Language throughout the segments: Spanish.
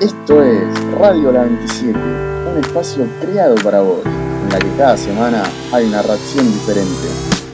Esto es Radio La 27, un espacio creado para vos, en la que cada semana hay una reacción diferente.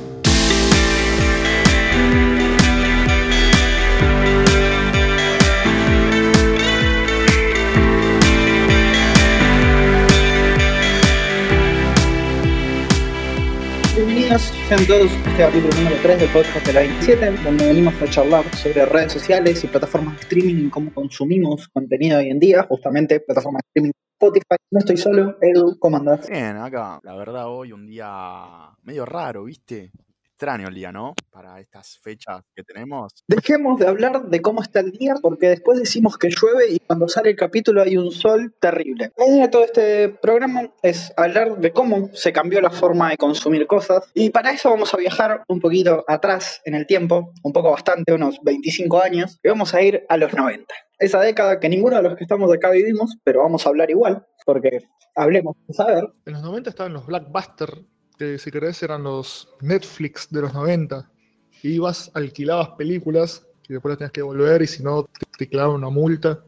Sean todos este capítulo número 3 del podcast de la 27, donde venimos a charlar sobre redes sociales y plataformas de streaming y cómo consumimos contenido hoy en día, justamente plataformas de streaming Spotify. No estoy solo, Edu, ¿cómo andás? Bien, acá, la verdad, hoy un día medio raro, ¿viste? Extraño el día, ¿no? Para estas fechas que tenemos. Dejemos de hablar de cómo está el día, porque después decimos que llueve y cuando sale el capítulo hay un sol terrible. La idea de todo este programa es hablar de cómo se cambió la forma de consumir cosas, y para eso vamos a viajar un poquito atrás en el tiempo, un poco bastante, unos 25 años, y vamos a ir a los 90. Esa década que ninguno de los que estamos acá vivimos, pero vamos a hablar igual, porque hablemos de saber. En los 90 estaban los blockbusters, que si querés eran los Netflix de los 90. Ibas, alquilabas películas y después las tenías que devolver y si no te, te clavaban una multa.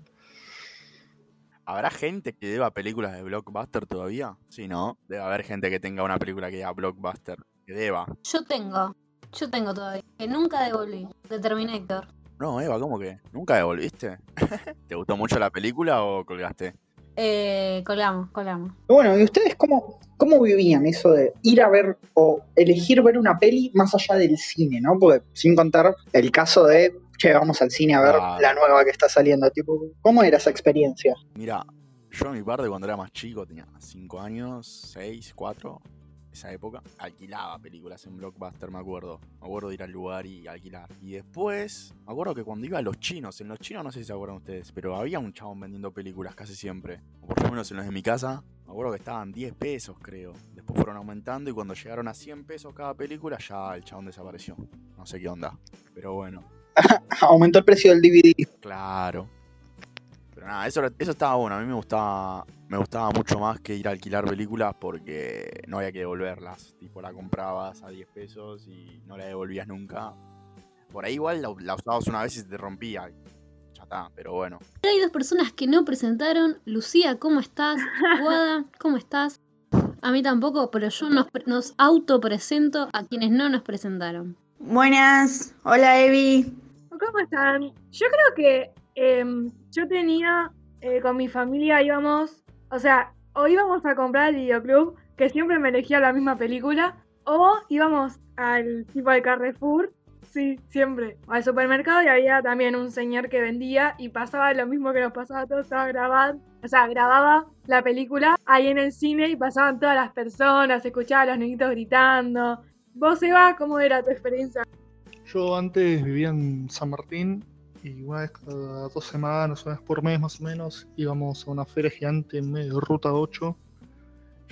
¿Habrá gente que deba películas de Blockbuster todavía? Sí, ¿no? Debe haber gente que tenga una película que diga Blockbuster. Que deba. Yo tengo, yo tengo todavía, que nunca devolví, de Terminator. No, Eva, ¿cómo que? ¿Nunca devolviste? ¿Te gustó mucho la película o colgaste? Eh, colgamos, colgamos. Bueno, ¿y ustedes cómo, cómo vivían eso de ir a ver o elegir ver una peli más allá del cine, ¿no? Porque sin contar el caso de, che, vamos al cine a ver Ah. la nueva que está saliendo, tipo, ¿cómo era esa experiencia? Mira, yo a mi parte cuando era más chico, tenía 5 años, 6, 4, esa época, alquilaba películas en Blockbuster, me acuerdo. Me acuerdo de ir al lugar y alquilar. Y después, me acuerdo que cuando iba a los chinos, en los chinos no sé si se acuerdan ustedes, pero había un chabón vendiendo películas casi siempre. O por lo menos en los de mi casa, me acuerdo que estaban 10 pesos, creo. Después fueron aumentando y cuando llegaron a 100 pesos cada película, ya el chabón desapareció. No sé qué onda. Pero bueno. Aumentó el precio del DVD. Claro. Pero nada, eso, eso estaba bueno. A mí me gustaba, me gustaba mucho más que ir a alquilar películas porque no había que devolverlas. Tipo, la comprabas a 10 pesos y no la devolvías nunca. Por ahí igual la, la usabas una vez y se te rompía. Ya está, pero bueno. Hay dos personas que no presentaron. Lucía, ¿cómo estás? Guada, ¿cómo estás? A mí tampoco, pero yo nos, nos autopresento a quienes no nos presentaron. Buenas, hola Evi. ¿Cómo están? Yo creo que em, yo tenía eh, con mi familia íbamos, o sea, o íbamos a comprar al videoclub, que siempre me elegía la misma película, o íbamos al tipo de Carrefour, sí, siempre, al supermercado y había también un señor que vendía y pasaba lo mismo que nos pasaba a todos, estaba grabando, o sea, grababa la película ahí en el cine y pasaban todas las personas, escuchaba a los niñitos gritando. ¿Vos, Eva, cómo era tu experiencia? Yo antes vivía en San Martín y una vez cada dos semanas, una vez por mes más o menos, íbamos a una feria gigante en medio de Ruta 8.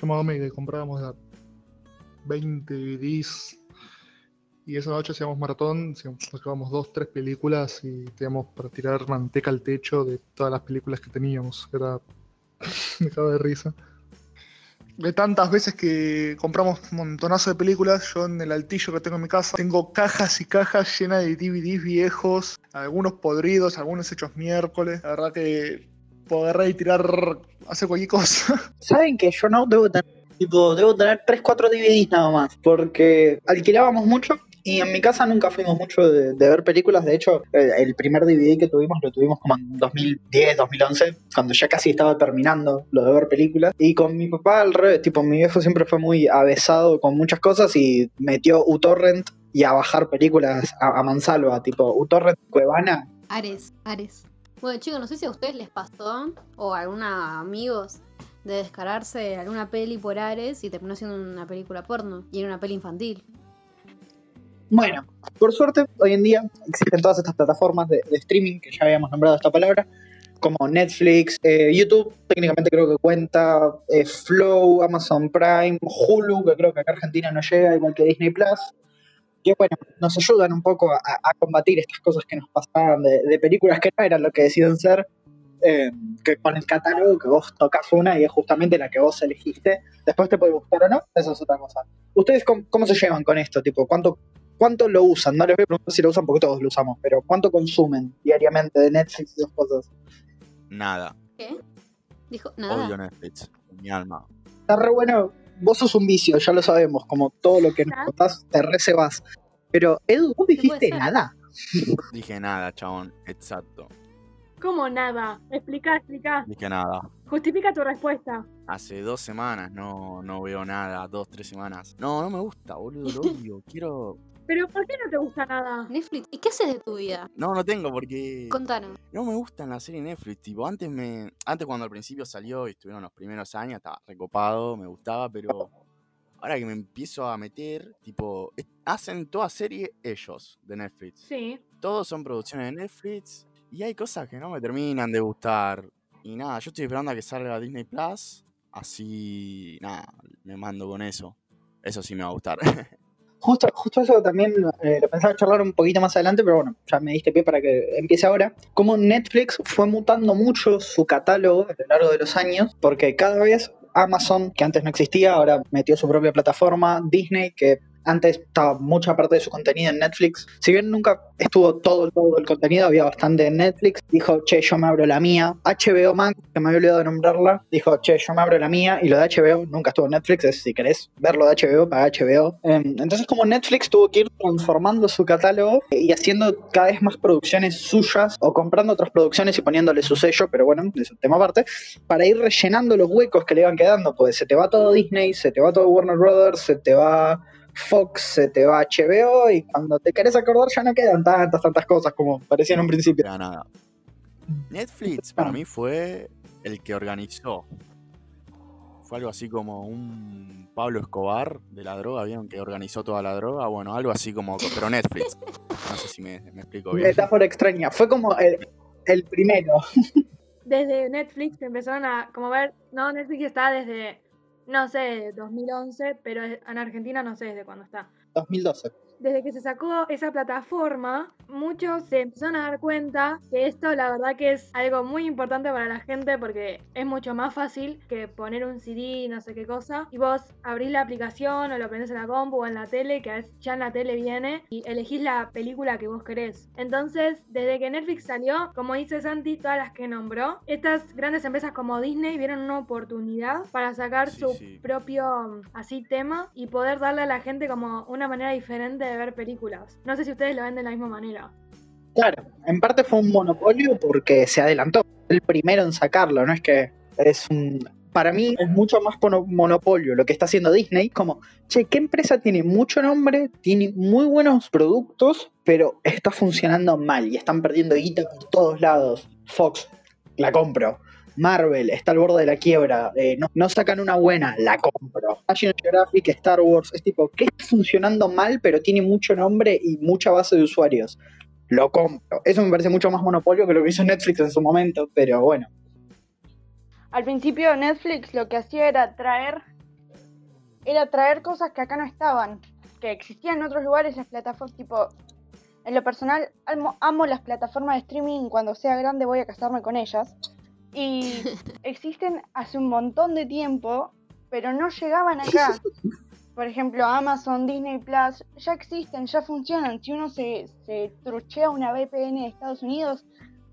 Llamado me que comprábamos de a 20 DVDs y esa noche hacíamos maratón, sacábamos dos, tres películas y teníamos para tirar manteca al techo de todas las películas que teníamos. Era. me de risa. De tantas veces que compramos un montonazo de películas, yo en el altillo que tengo en mi casa tengo cajas y cajas llenas de DVDs viejos, algunos podridos, algunos hechos miércoles. La verdad que puedo agarrar y tirar, hacer cualquier cosa. ¿Saben que yo no debo tener, tipo, debo tener 3, 4 DVDs nada más? Porque alquilábamos mucho y en mi casa nunca fuimos mucho de, ver películas. De hecho, el primer DVD que tuvimos lo tuvimos como en 2010, 2011, cuando ya casi estaba terminando lo de ver películas. Y con mi papá al revés, tipo, mi viejo siempre fue muy avesado con muchas cosas y metió uTorrent y a bajar películas a, a mansalva, tipo uTorrent Cuevana. Ares, Ares. Bueno, chicos, no sé si a ustedes les pasó, o a algunos amigos, de descargarse alguna peli por Ares y terminó siendo una película porno. Y era una peli infantil. Bueno, por suerte, hoy en día existen todas estas plataformas de, streaming, que ya habíamos nombrado esta palabra, como Netflix, eh, YouTube, técnicamente creo que cuenta, eh, Flow, Amazon Prime, Hulu, que creo que acá Argentina no llega, igual que Disney Plus, que bueno, nos ayudan un poco a, a combatir estas cosas que nos pasaban de, de películas que no eran lo que deciden ser, eh, que con el catálogo que vos tocas una y es justamente la que vos elegiste, después te puede gustar o no, eso es otra cosa. ¿Ustedes cómo, cómo se llevan con esto? Tipo, ¿cuánto, ¿Cuánto lo usan? No les voy a preguntar si lo usan porque todos lo usamos, pero ¿cuánto consumen diariamente de Netflix y esas cosas? Nada. ¿Qué? Dijo Odio nada. Netflix. en Mi alma. Está re bueno. Vos sos un vicio, ya lo sabemos. Como todo lo que nos contás, te recebas. Pero, Edu, ¿vos dijiste nada? Dije nada, chabón. Exacto. ¿Cómo nada? Explica, explica. Dije nada. Justifica tu respuesta. Hace dos semanas no, no veo nada. Dos, tres semanas. No, no me gusta, boludo. Lo odio. Quiero. Pero ¿por qué no te gusta nada? Netflix, ¿y qué haces de tu vida? No, no tengo porque. Contanos. No me gustan las series Netflix, tipo, antes me. Antes cuando al principio salió y estuvieron los primeros años, estaba recopado, me gustaba, pero ahora que me empiezo a meter, tipo, hacen toda serie ellos de Netflix. Sí. Todos son producciones de Netflix y hay cosas que no me terminan de gustar. Y nada, yo estoy esperando a que salga Disney Plus, así, nada, me mando con eso. Eso sí me va a gustar. Justo, justo eso también eh, lo pensaba charlar un poquito más adelante, pero bueno, ya me diste pie para que empiece ahora. Como Netflix fue mutando mucho su catálogo a lo largo de los años, porque cada vez Amazon, que antes no existía, ahora metió su propia plataforma, Disney, que antes estaba mucha parte de su contenido en Netflix. Si bien nunca estuvo todo, todo el contenido, había bastante en Netflix. Dijo, che, yo me abro la mía. HBO Max, que me había olvidado de nombrarla, dijo, che, yo me abro la mía. Y lo de HBO nunca estuvo en Netflix. Es, si querés verlo de HBO, paga HBO. Em, entonces, como Netflix tuvo que ir transformando su catálogo y haciendo cada vez más producciones suyas o comprando otras producciones y poniéndole su sello, pero bueno, es un tema aparte, para ir rellenando los huecos que le iban quedando. Pues se te va todo Disney, se te va todo Warner Brothers, se te va Fox, se te va HBO y cuando te querés acordar ya no quedan tantas, tantas cosas como parecían en un principio. queda nada. Netflix para mí fue el que organizó. Fue algo así como un Pablo Escobar de la droga, ¿vieron? Que organizó toda la droga. Bueno, algo así como. Pero Netflix. No sé si me, me explico bien. Metáfora extraña. Fue como el, el primero. Desde Netflix empezaron a como ver, no, Netflix está desde, no sé, 2011, pero en Argentina no sé desde cuándo está. 2012. Desde que se sacó esa plataforma, muchos se empezaron a dar cuenta que esto la verdad que es algo muy importante para la gente porque es mucho más fácil que poner un CD, no sé qué cosa, y vos abrís la aplicación o lo prendés en la compu o en la tele, que ya en la tele viene, y elegís la película que vos querés. Entonces, desde que Netflix salió, como dice Santi, todas las que nombró, estas grandes empresas como Disney vieron una oportunidad para sacar Sí, su sí. propio así tema y poder darle a la gente como una manera diferente de ver películas. No sé si ustedes lo ven de la misma manera. Claro, en parte fue un monopolio porque se adelantó. El primero en sacarlo, no es que es un. Para mí es mucho más mono- monopolio lo que está haciendo Disney. Como, che, ¿qué empresa tiene mucho nombre, tiene muy buenos productos, pero está funcionando mal y están perdiendo guita por todos lados? Fox, la compro. Marvel está al borde de la quiebra. eh, no, sacan una buena, la compro. National Geographic, Star Wars, es tipo, ¿qué está funcionando mal, pero tiene mucho nombre y mucha base de usuarios? lo compro. Eso me parece mucho más monopolio que lo que hizo Netflix en su momento, pero bueno. Al principio Netflix lo que hacía era traer era traer cosas que acá no estaban, que existían en otros lugares, las plataformas tipo en lo personal amo las plataformas de streaming, cuando sea grande voy a casarme con ellas y existen hace un montón de tiempo, pero no llegaban acá. Por ejemplo, Amazon, Disney Plus, ya existen, ya funcionan. Si uno se, se truchea una VPN de Estados Unidos,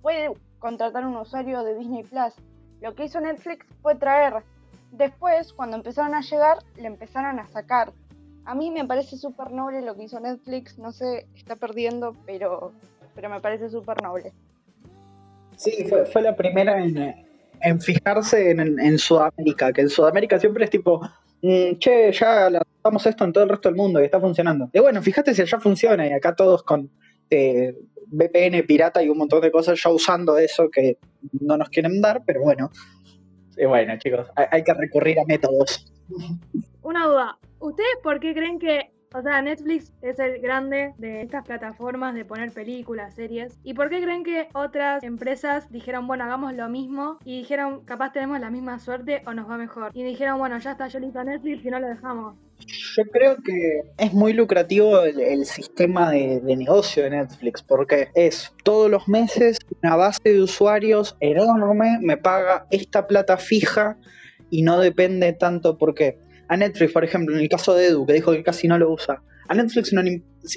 puede contratar un usuario de Disney Plus. Lo que hizo Netflix fue traer. Después, cuando empezaron a llegar, le empezaron a sacar. A mí me parece súper noble lo que hizo Netflix. No sé, está perdiendo, pero, pero me parece súper noble. Sí, fue, fue la primera en, en fijarse en, en- Sudamérica, que en Sudamérica siempre es tipo, mm, che, ya lanzamos esto en todo el resto del mundo y está funcionando. Y bueno, fíjate si allá funciona y acá todos con eh, VPN pirata y un montón de cosas ya usando eso que no nos quieren dar, pero bueno. Y bueno, chicos, hay que recurrir a métodos. Una duda, ¿ustedes por qué creen que, o sea, Netflix es el grande de estas plataformas de poner películas, series? ¿Y por qué creen que otras empresas dijeron, bueno, hagamos lo mismo? Y dijeron, capaz tenemos la misma suerte o nos va mejor. Y dijeron, bueno, ya está, yo listo Netflix y no lo dejamos. Yo creo que es muy lucrativo el, sistema de, de negocio de Netflix, porque es todos los meses una base de usuarios enorme, me paga esta plata fija y no depende tanto porque a Netflix, por ejemplo, en el caso de Edu, que dijo que casi no lo usa, a Netflix no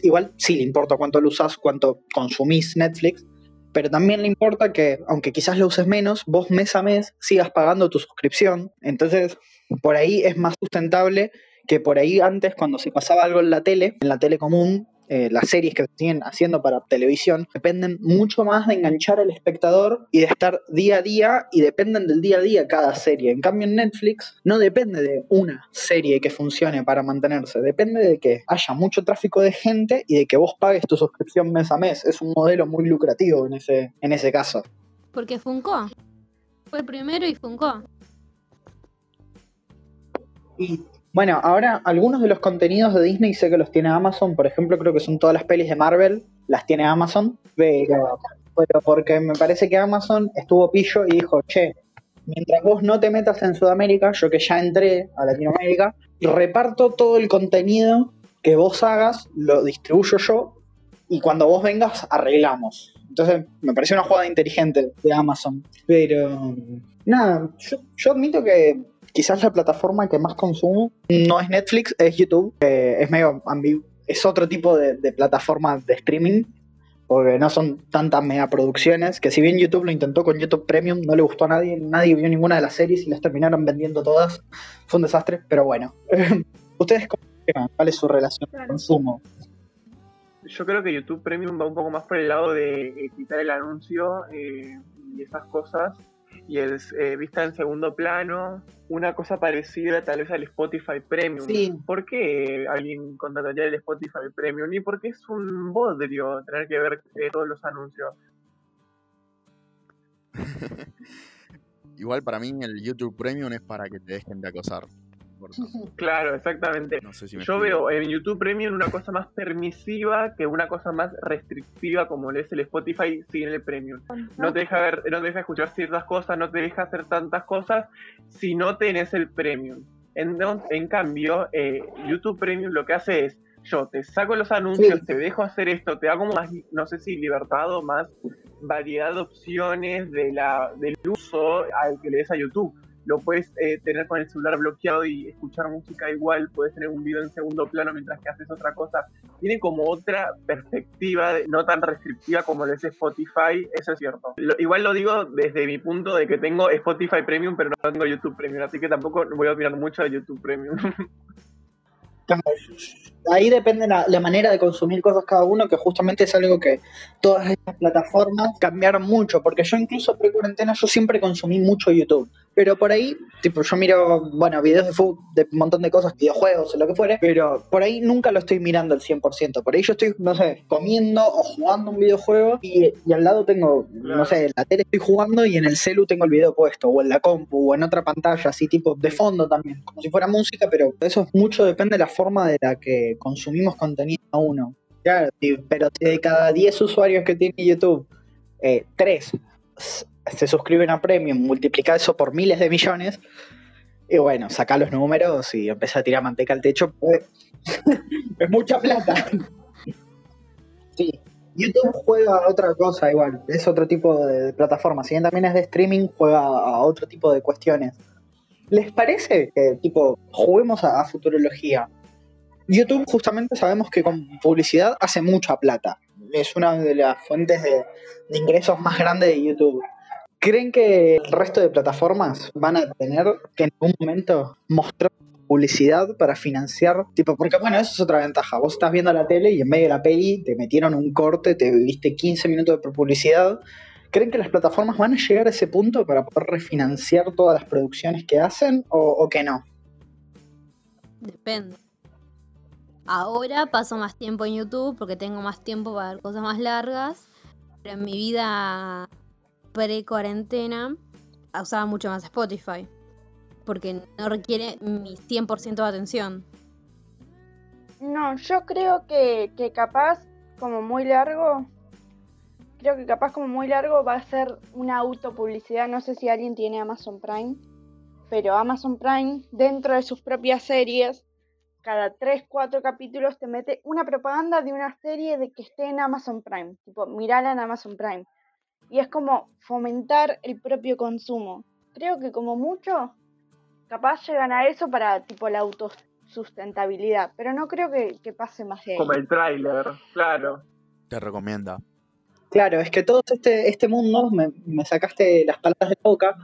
igual sí le importa cuánto lo usas, cuánto consumís Netflix, pero también le importa que, aunque quizás lo uses menos, vos mes a mes sigas pagando tu suscripción. Entonces, por ahí es más sustentable que por ahí antes, cuando se pasaba algo en la tele, en la tele común, eh, las series que se siguen haciendo para televisión dependen mucho más de enganchar al espectador y de estar día a día y dependen del día a día cada serie. En cambio en Netflix no depende de una serie que funcione para mantenerse, depende de que haya mucho tráfico de gente y de que vos pagues tu suscripción mes a mes. Es un modelo muy lucrativo en ese, en ese caso. Porque Funko. Fue el primero y Funko. Y bueno, ahora algunos de los contenidos de Disney sé que los tiene Amazon, por ejemplo, creo que son todas las pelis de Marvel, las tiene Amazon, pero, porque me parece que Amazon estuvo pillo y dijo, che, mientras vos no te metas en Sudamérica, yo que ya entré a Latinoamérica, reparto todo el contenido que vos hagas, lo distribuyo yo y cuando vos vengas arreglamos. Entonces me pareció una jugada inteligente de Amazon. Pero nada, yo admito que quizás la plataforma que más consumo no es Netflix, es YouTube. Eh, es medio ambigu- es otro tipo de, de plataforma de streaming, porque no son tantas megaproducciones, que si bien YouTube lo intentó con YouTube Premium, no le gustó a nadie, nadie vio ninguna de las series y las terminaron vendiendo todas. Fue un desastre, pero bueno. ¿Ustedes cómo? ¿Cuál es su relación con consumo? Yo creo que YouTube Premium va un poco más por el lado de eh, quitar el anuncio eh, y esas cosas. Y es eh, vista en segundo plano, una cosa parecida tal vez al Spotify Premium. Sí. ¿Por qué alguien contrataría el Spotify Premium? Y porque es un bodrio tener que ver eh, todos los anuncios. Igual para mí el YouTube Premium es para que te dejen de acosar. Claro, exactamente. No sé si me Yo veo en YouTube Premium una cosa más permisiva que una cosa más restrictiva como lo es el Spotify sin el Premium. No te deja ver, no te deja escuchar ciertas cosas, no te deja hacer tantas cosas si no tenés el Premium. En, en cambio, eh, YouTube Premium lo que hace es yo te saco los anuncios, Sí. te dejo hacer esto, te hago más, no sé si libertad o más variedad de opciones de la, del uso al que le des a YouTube. Lo puedes eh, tener con el celular bloqueado y escuchar música igual, puedes tener un video en segundo plano mientras que haces otra cosa. Tiene como otra perspectiva, de- no tan restrictiva como lo es Spotify, eso es cierto. Igual lo digo desde mi punto de que tengo Spotify Premium, pero no tengo YouTube Premium, así que tampoco voy a opinar mucho de YouTube Premium. Ahí depende la, la manera de consumir cosas cada uno, que justamente es algo que todas estas plataformas cambiaron mucho, porque yo incluso pre-cuarentena yo siempre consumí mucho YouTube, pero por ahí, tipo, yo miro, bueno, videos de fútbol, de un montón de cosas, videojuegos o lo que fuere, pero por ahí nunca lo estoy mirando al 100%, por ahí yo estoy, no sé, comiendo o jugando un videojuego y, y al lado tengo, no sé, en la tele estoy jugando y en el celu tengo el video puesto, o en la compu, o en otra pantalla, así tipo de fondo también, como si fuera música, pero eso mucho depende de la forma de la que consumimos contenido a uno. Claro, pero de cada 10 usuarios que tiene YouTube, eh, 3 se suscriben a Premium, multiplica eso por miles de millones, y bueno, saca los números y empieza a tirar manteca al techo, pues, es mucha plata. Sí, YouTube juega a otra cosa igual, es otro tipo de, plataforma, si bien también es de streaming, juega a otro tipo de cuestiones. ¿Les parece que, tipo, juguemos a, futurología? YouTube justamente sabemos que con publicidad hace mucha plata. Es una de las fuentes de ingresos más grandes de YouTube. ¿Creen que el resto de plataformas van a tener que en algún momento mostrar publicidad para financiar? Tipo, porque bueno, eso es otra ventaja. Vos estás viendo la tele y en medio de la peli te metieron un corte, te viste 15 minutos de publicidad. ¿Creen que las plataformas van a llegar a ese punto para poder refinanciar todas las producciones que hacen o, o que no? Depende. Ahora paso más tiempo en YouTube porque tengo más tiempo para ver cosas más largas. Pero en mi vida pre-cuarentena usaba mucho más Spotify. Porque no requiere mi 100% de atención. No, yo creo que, que capaz, como muy largo, creo que capaz como muy largo va a ser una autopublicidad. No sé si alguien tiene Amazon Prime, pero Amazon Prime, dentro de sus propias series, cada 3, 4 capítulos te mete una propaganda de una serie de que esté en Amazon Prime. Tipo, mirala en Amazon Prime. Y es como fomentar el propio consumo. Creo que como mucho, capaz llegan a eso para tipo la autosustentabilidad. Pero no creo que, que pase más de ahí. Como el tráiler, claro. Te recomienda. Claro, es que todo este, este mundo, me, me sacaste las palabras de la boca,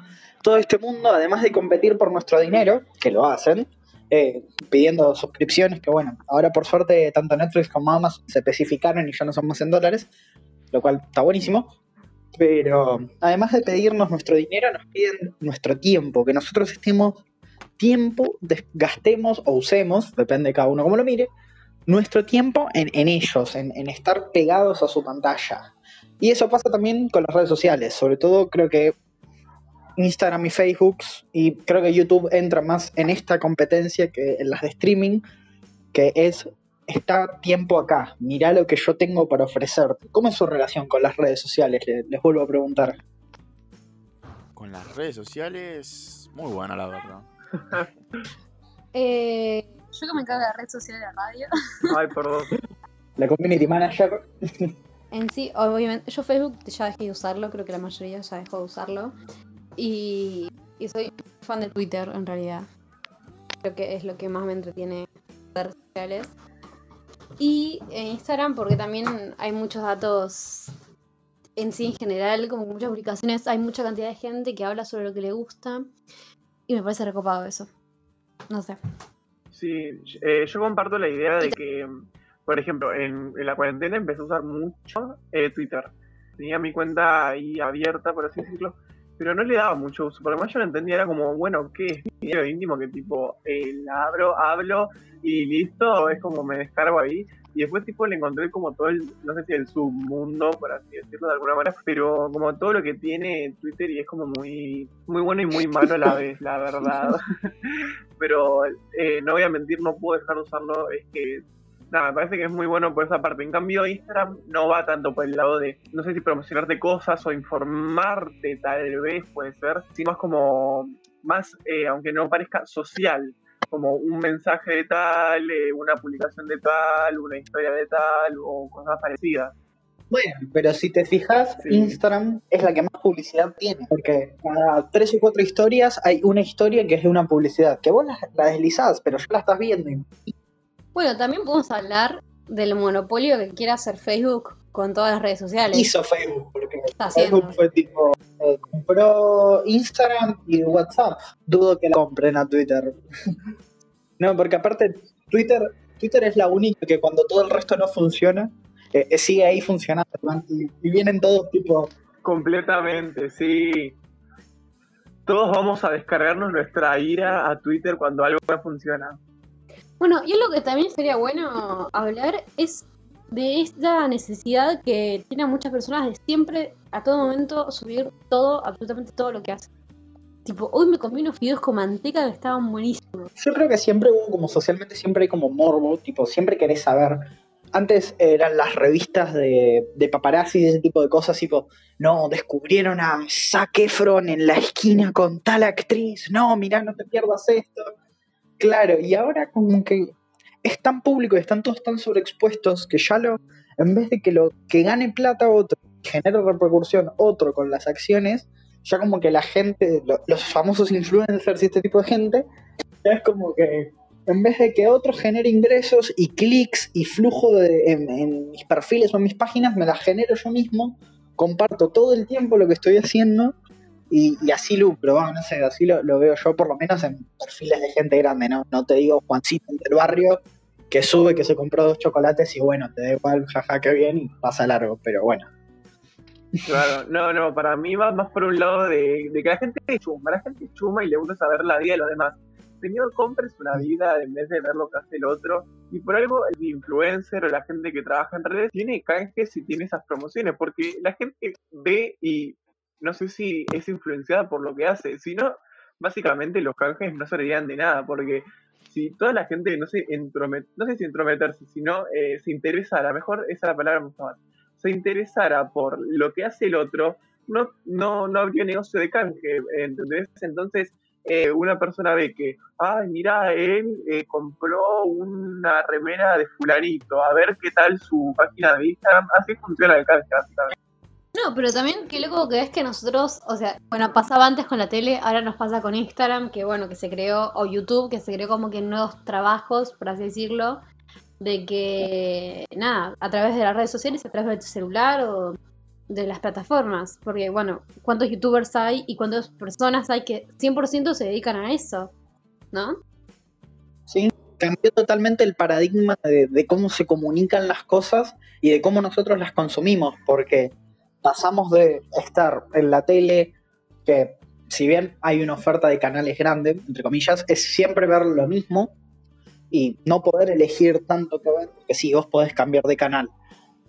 todo este mundo, además de competir por nuestro dinero, que lo hacen, eh, pidiendo suscripciones, que bueno, ahora por suerte tanto Netflix como Amazon se especificaron y ya no son más en dólares, lo cual está buenísimo. Pero además de pedirnos nuestro dinero, nos piden nuestro tiempo, que nosotros estemos tiempo, gastemos o usemos, depende de cada uno como lo mire, nuestro tiempo en, en ellos, en, en estar pegados a su pantalla. Y eso pasa también con las redes sociales, sobre todo creo que Instagram y Facebook, y creo que YouTube entra más en esta competencia que en las de streaming, que es está tiempo acá, mirá lo que yo tengo para ofrecerte. ¿Cómo es su relación con las redes sociales? Le- Les, vuelvo a preguntar. Con las redes sociales, muy buena la verdad. Eh, yo que me encargo de la red social de la radio. Ay, perdón. La community manager, En sí, obviamente, yo Facebook ya dejé de usarlo, creo que la mayoría ya dejó de usarlo. Y, y soy fan de Twitter, en realidad. Creo que es lo que más me entretiene las redes sociales. Y en Instagram, porque también hay muchos datos en sí en general, como muchas publicaciones, hay mucha cantidad de gente que habla sobre lo que le gusta. Y me parece recopado eso. No sé. Sí, eh, yo comparto la idea de que, por ejemplo, en, en la cuarentena empecé a usar mucho eh, Twitter. Tenía mi cuenta ahí abierta, por así decirlo, pero no le daba mucho uso, porque más yo no entendía, era como, bueno, ¿qué es dinero íntimo? Que tipo, eh, la abro, hablo y listo, es como me descargo ahí. Y después tipo le encontré como todo el, no sé si el submundo, por así decirlo de alguna manera, pero como todo lo que tiene Twitter y es como muy, muy bueno y muy malo a la vez, la verdad. pero eh, no voy a mentir, no puedo dejar de usarlo, es que nada, me parece que es muy bueno por esa parte. En cambio, Instagram no va tanto por el lado de, no sé si promocionarte cosas o informarte, tal vez puede ser, sino es como más, eh, aunque no parezca social, como un mensaje de tal, eh, una publicación de tal, una historia de tal o cosas parecidas. Bueno, pero si te fijas, Sí. Instagram es la que más publicidad tiene. Porque cada tres o cuatro historias hay una historia que es de una publicidad. Que vos la, la deslizás, pero ya la estás viendo. y- Bueno, también podemos hablar del monopolio que quiere hacer Facebook con todas las redes sociales. Hizo Facebook, porque Está haciendo. Facebook fue tipo. eh, compró Instagram y WhatsApp. Dudo que la compren a Twitter. no, porque aparte, Twitter, Twitter es la única que cuando todo el resto no funciona, eh, eh, sigue ahí funcionando. Y, y vienen todos tipo. Completamente, sí. Todos vamos a descargarnos nuestra ira a Twitter cuando algo no funciona. Bueno, y lo que también sería bueno hablar es de esta necesidad que tienen muchas personas de siempre, a todo momento, subir todo, absolutamente todo lo que hacen. Tipo, hoy me comí unos fideos con manteca que estaban buenísimos. Yo creo que siempre hubo como socialmente, siempre hay como morbo, tipo, siempre querés saber. Antes eran las revistas de, paparazzi y ese tipo de cosas, tipo, no, descubrieron a Zac Efron en la esquina con tal actriz, no, mirá, no te pierdas esto. Claro, y ahora como que es tan público y están todos tan sobreexpuestos que ya lo, en vez de que lo que gane plata otro, genere repercusión otro con las acciones, ya como que la gente, lo- los famosos influencers y este tipo de gente, ya es como que en vez de que otro genere ingresos y clics y flujo de, en, en mis perfiles o en mis páginas, me las genero yo mismo, comparto todo el tiempo lo que estoy haciendo y, así lucro, vamos, no sé, así lo, veo yo por lo menos en perfiles de gente grande, ¿no? No te digo Juancito del barrio que sube que se compró dos chocolates y bueno, te da igual, jaja, qué bien y pasa largo, pero bueno. Claro, no, no, para mí va más por un lado de, de que la gente chuma, la gente chuma y le gusta saber la vida de los demás. Señor, compres una vida en vez de ver lo que hace el otro. Y por algo el influencer o la gente que trabaja en redes tiene canjes y tiene esas promociones, porque la gente ve y no sé si es influenciada por lo que hace, sino básicamente los canjes no servirían de nada, porque si toda la gente, no sé, entromet, no sé si entrometerse, sino eh, se interesara, mejor esa es la palabra más se interesara por lo que hace el otro, no, no, no habría negocio de canje, ¿entendés? Entonces, eh, una persona ve que, ay, mira, él eh, compró una remera de fulanito, a ver qué tal su página de Instagram, así funciona el canje, básicamente. Pero también qué loco que es que nosotros, o sea, bueno, pasaba antes con la tele, ahora nos pasa con Instagram, que bueno, que se creó, o YouTube, que se creó como que nuevos trabajos, por así decirlo, de que, nada, a través de las redes sociales, a través de tu celular o de las plataformas. Porque, bueno, ¿cuántos youtubers hay y cuántas personas hay que 100% se dedican a eso? ¿No? Sí, cambió totalmente el paradigma de cómo se comunican las cosas y de cómo nosotros las consumimos, porque pasamos de estar en la tele, que si bien hay una oferta de canales grande, entre comillas, es siempre ver lo mismo y no poder elegir tanto que ver, porque sí, vos podés cambiar de canal,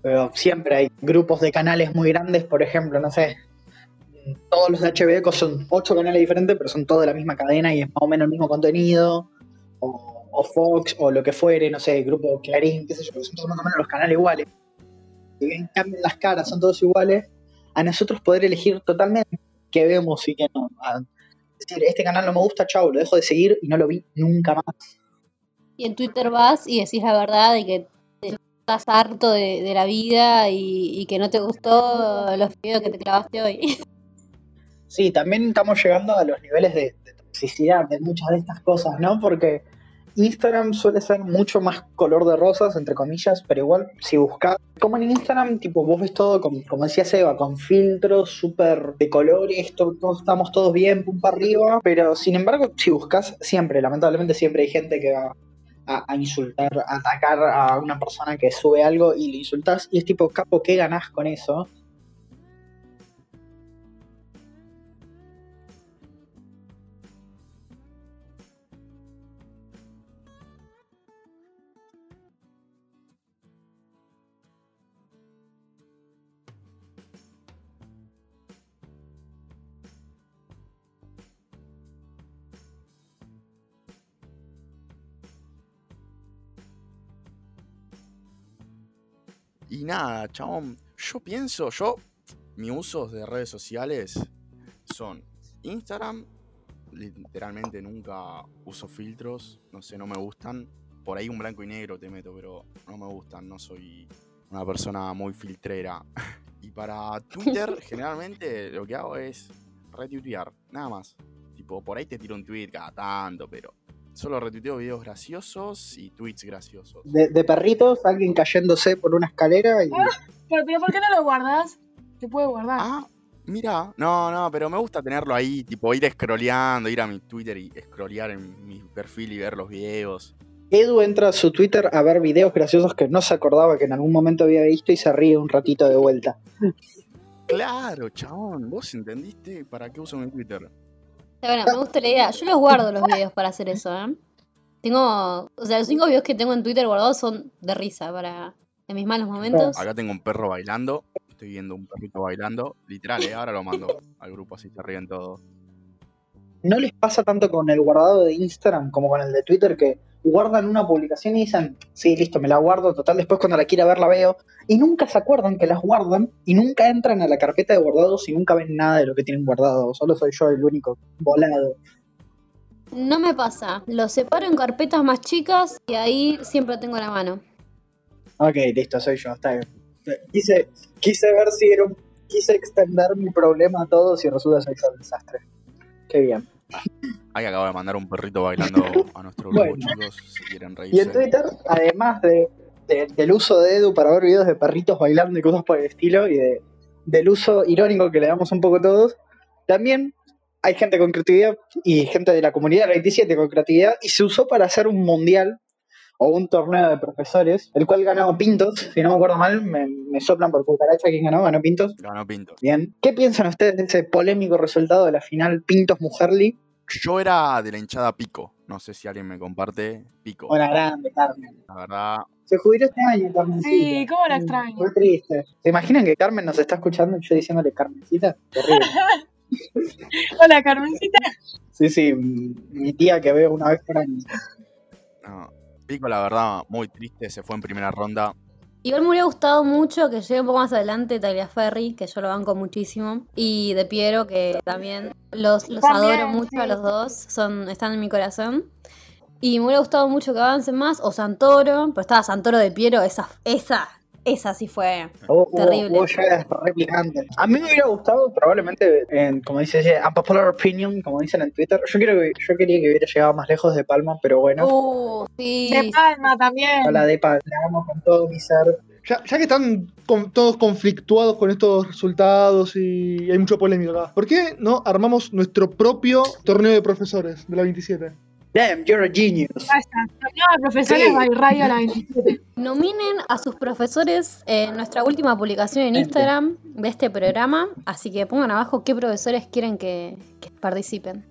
pero siempre hay grupos de canales muy grandes, por ejemplo, no sé, todos los de HBO son ocho canales diferentes, pero son todos de la misma cadena y es más o menos el mismo contenido, o, Fox, o lo que fuere, no sé, grupo Clarín, qué sé yo, pero son todos más o menos los canales iguales. Bien cambian las caras, son todos iguales, a nosotros poder elegir totalmente qué vemos y qué no. A decir, este canal no me gusta, chau, lo dejo de seguir y no lo vi nunca más. Y en Twitter vas y decís la verdad de que estás harto de, de la vida y, y que no te gustó los videos que te clavaste hoy. Sí, también estamos llegando a los niveles de, de toxicidad de muchas de estas cosas, ¿no? Porque Instagram suele ser mucho más color de rosas, entre comillas, pero igual, si buscas, como en Instagram, tipo, vos ves todo, con, como decía Seba, con filtros súper de colores, to- todos estamos todos bien, pum para arriba, pero sin embargo, si buscas, siempre, lamentablemente, siempre hay gente que va a, insultar, a atacar a una persona que sube algo y le insultas, y es tipo, capo, ¿qué ganás con eso? Y nada, chabón, yo pienso, yo, mis usos de redes sociales son Instagram, literalmente nunca uso filtros, no sé, no me gustan. Por ahí un blanco y negro te meto, pero no me gustan, no soy una persona muy filtrera. Y para Twitter, generalmente lo que hago es retuitear, nada más. Tipo, por ahí te tiro un tweet cada tanto, pero solo retuiteo videos graciosos y tweets graciosos. De, de perritos, alguien cayéndose por una escalera y... Pero, pero ¿por qué no lo guardas? Se puede guardar. Ah, mira, no, no, pero me gusta tenerlo ahí, tipo ir scrolleando, ir a mi Twitter y scrollear en mi perfil y ver los videos. Edu entra a su Twitter a ver videos graciosos que no se acordaba que en algún momento había visto y se ríe un ratito de vuelta. Claro, chabón, vos entendiste para qué uso mi Twitter. Bueno, me gusta la idea. Yo los guardo los videos para hacer eso, ¿eh? Tengo, o sea, los cinco videos que tengo en Twitter guardados son de risa para en mis malos momentos. Acá tengo un perro bailando, estoy viendo un perrito bailando, literal, ¿eh? ahora lo mando al grupo así se ríen todos. ¿No les pasa tanto con el guardado de Instagram como con el de Twitter que guardan una publicación y dicen, sí, listo, me la guardo, total, después cuando la quiera ver la veo, y nunca se acuerdan que las guardan y nunca entran a la carpeta de guardados y nunca ven nada de lo que tienen guardado, solo soy yo el único volado. No me pasa. Los separo en carpetas más chicas y ahí siempre tengo la mano. Ok, listo, soy yo, está bien. Quise, quise ver si era un... Quise extender mi problema a todos y resulta ser el desastre. Qué bien. Ahí acabo de mandar un perrito bailando a nuestro grupo, Bueno. chicos, si quieren Y en reírse. Twitter, además de, de- del uso de Edu para ver videos de perritos bailando y cosas por el estilo, y de, del uso irónico que le damos un poco todos, también hay gente con creatividad y gente de la comunidad del 27 con creatividad, y se usó para hacer un mundial o un torneo de profesores, el cual ganó Pintos, si no me acuerdo mal, me, me soplan por cucaracha quién ganó, ganó Pintos. Ganó Pintos. Bien. ¿Qué piensan ustedes de ese polémico resultado de la final Pintos-Mujerli? Yo era de la hinchada Pico, no sé si alguien me comparte, Pico. Una grande, Carmen. La verdad, Se jubiló este año, Carmencita. Sí, ¿cómo la extraño? Fue triste. ¿Se imaginan que Carmen nos está escuchando y yo diciéndole Carmencita? Terrible. Hola, Carmencita. sí, sí, mi mi tía que veo una vez por año. no. Pico la verdad, muy triste, se fue en primera ronda. Igual me hubiera gustado mucho que llegue un poco más adelante Tagliaferri, que yo lo banco muchísimo, y De Piero, que también los, los También, adoro mucho a los dos, son, están en mi corazón. Y me hubiera gustado mucho que avancen más, o Santoro, pero estaba Santoro de Piero, esa, esa, esa sí fue. Oh, oh, Terrible. oh. A mí me hubiera gustado, probablemente, en, como dice ella, unpopular opinion, como dicen en Twitter. Yo, quiero que, yo quería que hubiera llegado más lejos de Palma, pero bueno. Uh, sí. De Palma también. A la depa la amo con todo mi ser. ya, ya que están con- todos conflictuados con estos resultados y hay mucha polémica acá, ¿por qué no armamos nuestro propio torneo de profesores de la 27? Damn, you're a genius. Vaya, torneo de profesores Sí. by Radio la 27. Nominen a sus profesores en nuestra última publicación en Instagram de este programa, así que pongan abajo qué profesores quieren que, que participen.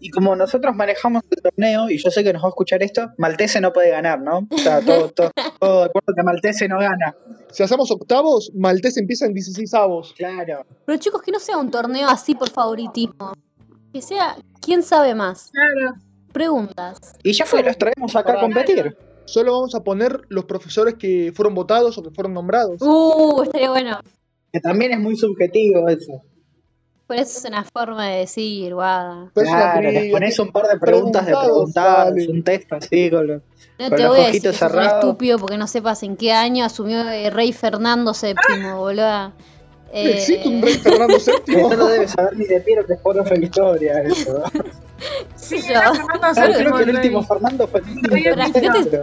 Y como nosotros manejamos el torneo, y yo sé que nos va a escuchar esto, Maltese no puede ganar, ¿no? O sea, todo, todo, todo de acuerdo que Maltese no gana. Si hacemos octavos, Maltés empieza en 16 avos. Claro. Pero chicos, que no sea un torneo así por favoritismo. Que sea quién sabe más. Claro. Preguntas. Y ya fue, los traemos acá a competir. Solo vamos a poner los profesores que fueron votados o que fueron nombrados. Uh, estaría bueno. Que también es muy subjetivo eso. Por eso es una forma de decir, guada. Claro, les pones un par de preguntas de dale. un test así con los... No Con te los voy a decir que un estúpido porque no sepas en qué año asumió el rey Fernando VII, boludo. Eh, ¿Existe un rey Fernando VII? Esto no debe saber ni de Piero que es por la historia. Eso. Sí, Sí, yo. Fernando Claro, creo que el VII, último. Fernando fue el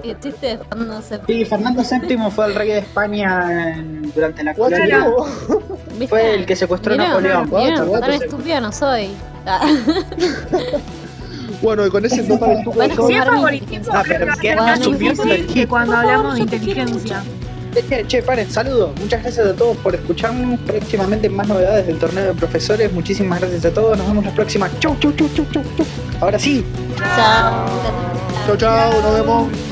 existe de Fernando VII. Sí, Fernando VII fue el rey de España durante la colonia. Fue el que secuestró a Napoleón. tan estúpida no soy. Ah, Bueno, y con ese total estúpido es Sumar mi favoritismo. Ah, pero que va a ¿quién ser más asumió difícil el que cuando Por favor, hablamos de inteligencia. Che, che, paren, saludos. Muchas gracias a todos por escucharnos. Próximamente más novedades del torneo de profesores. Muchísimas gracias a todos. Nos vemos la próxima. Chau, chau, chau, chau, chau, chau. Ahora sí. Chao. Chau, chau, nos vemos.